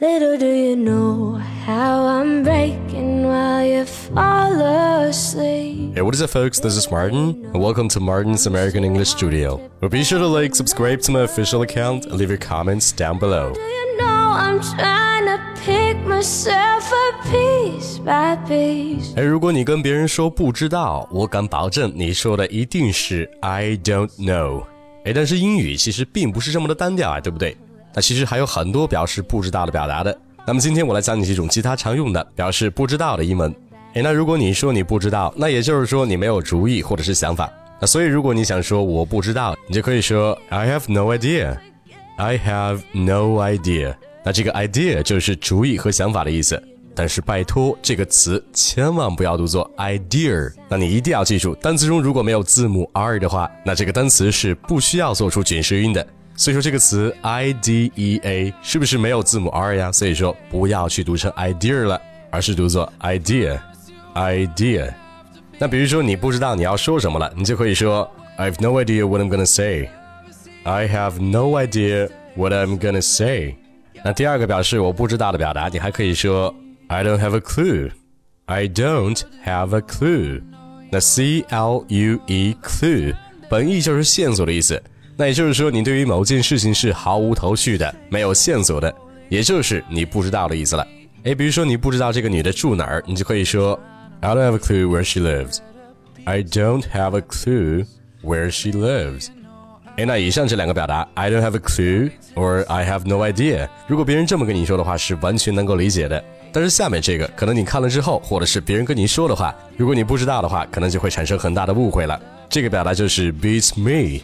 Little do you know how I'm breaking while you fall asleep. Hey, what is up, folks? This is Martin, and welcome to Martin's American English Studio. Well, be sure to like, subscribe to my official account, and leave your comments down below. Do you know I'm trying to pick myself up piece by piece? 哎，如果你跟别人说不知道，我敢保证你说的一定是 I don't know。哎，但是英语其实并不是这么的单调啊，对不对？ 那其实还有很多表示不知道的表达的。那么今天我来讲你几种其他常用的表示不知道的英文。诶，那如果你说你不知道，那也就是说你没有主意或者是想法。那所以如果你想说我不知道，你就可以说 I have no idea。I have no idea。那这个 idea 就是主意和想法的意思。但是拜托，这个词千万不要读作 idea。那你一定要记住，单词中如果没有字母 r 的话，那这个单词是不需要做出卷舌音的。所以说这个词 i d e a 是不是没有字母 r 呀？所以说不要去读成 idea 了，而是读作 idea，idea。那比如说你不知道你要说什么了，你就可以说 I have no idea what I'm gonna say。I have no idea what I'm gonna say。那第二个表示我不知道的表达，你还可以说 I don't have a clue。I don't have a clue。那 c l u e clue 本意就是线索的意思。那也就是说，你对于某件事情是毫无头绪的，没有线索的，也就是你不知道的意思了。诶，比如说你不知道这个女的住哪儿，你就可以说 I don't have a clue where she lives. I don't have a clue where she lives. 诶，那以上这两个表达 I don't have a clue or I have no idea，如果别人这么跟你说的话，是完全能够理解的。但是下面这个，可能你看了之后，或者是别人跟你说的话，如果你不知道的话，可能就会产生很大的误会了。这个表达就是 beats me。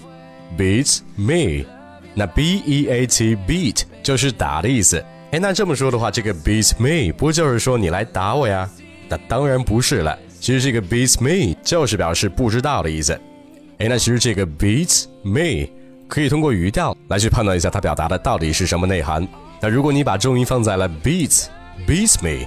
Beats me，那 b e a t beat 就是打的意思。哎，那这么说的话，这个 beats me 不就是说你来打我呀？那当然不是了。其实这个 beats me 就是表示不知道的意思。哎，那其实这个 beats me 可以通过语调来去判断一下它表达的到底是什么内涵。那如果你把重音放在了 beats beats me，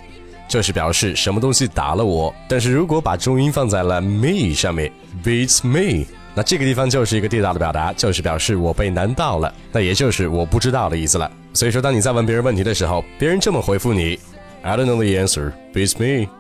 就是表示什么东西打了我。但是如果把重音放在了 me 上面，beats me。那这个地方就是一个地道的表达，就是表示我被难到了，那也就是我不知道的意思了。所以说，当你在问别人问题的时候，别人这么回复你：I don't know the answer, beats me.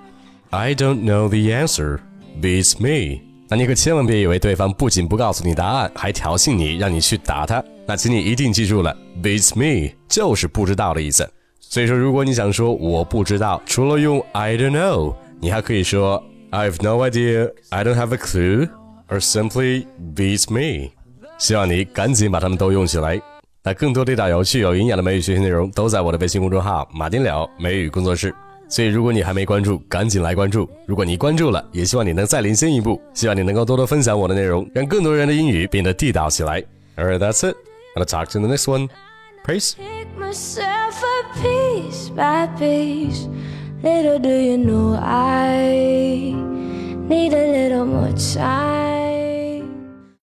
I don't know the answer, beats me. 那你可千万别以为对方不仅不告诉你答案，还挑衅你，让你去打他。那请你一定记住了，beats me 就是不知道的意思。所以说，如果你想说我不知道，除了用 I don't know，你还可以说 I have no idea, I don't have a clue. Or simply beats me。希望你赶紧把它们都用起来。那更多地道、有趣、有营养的美语学习内容都在我的微信公众号“马丁了美语工作室”。所以，如果你还没关注，赶紧来关注。如果你关注了，也希望你能再领先一步。希望你能够多多分享我的内容，让更多人的英语变得地道起来。All right, that's it. I'll talk to you in the next one. Peace. Pick myself up piece by piece. Little do you know I need a little more time.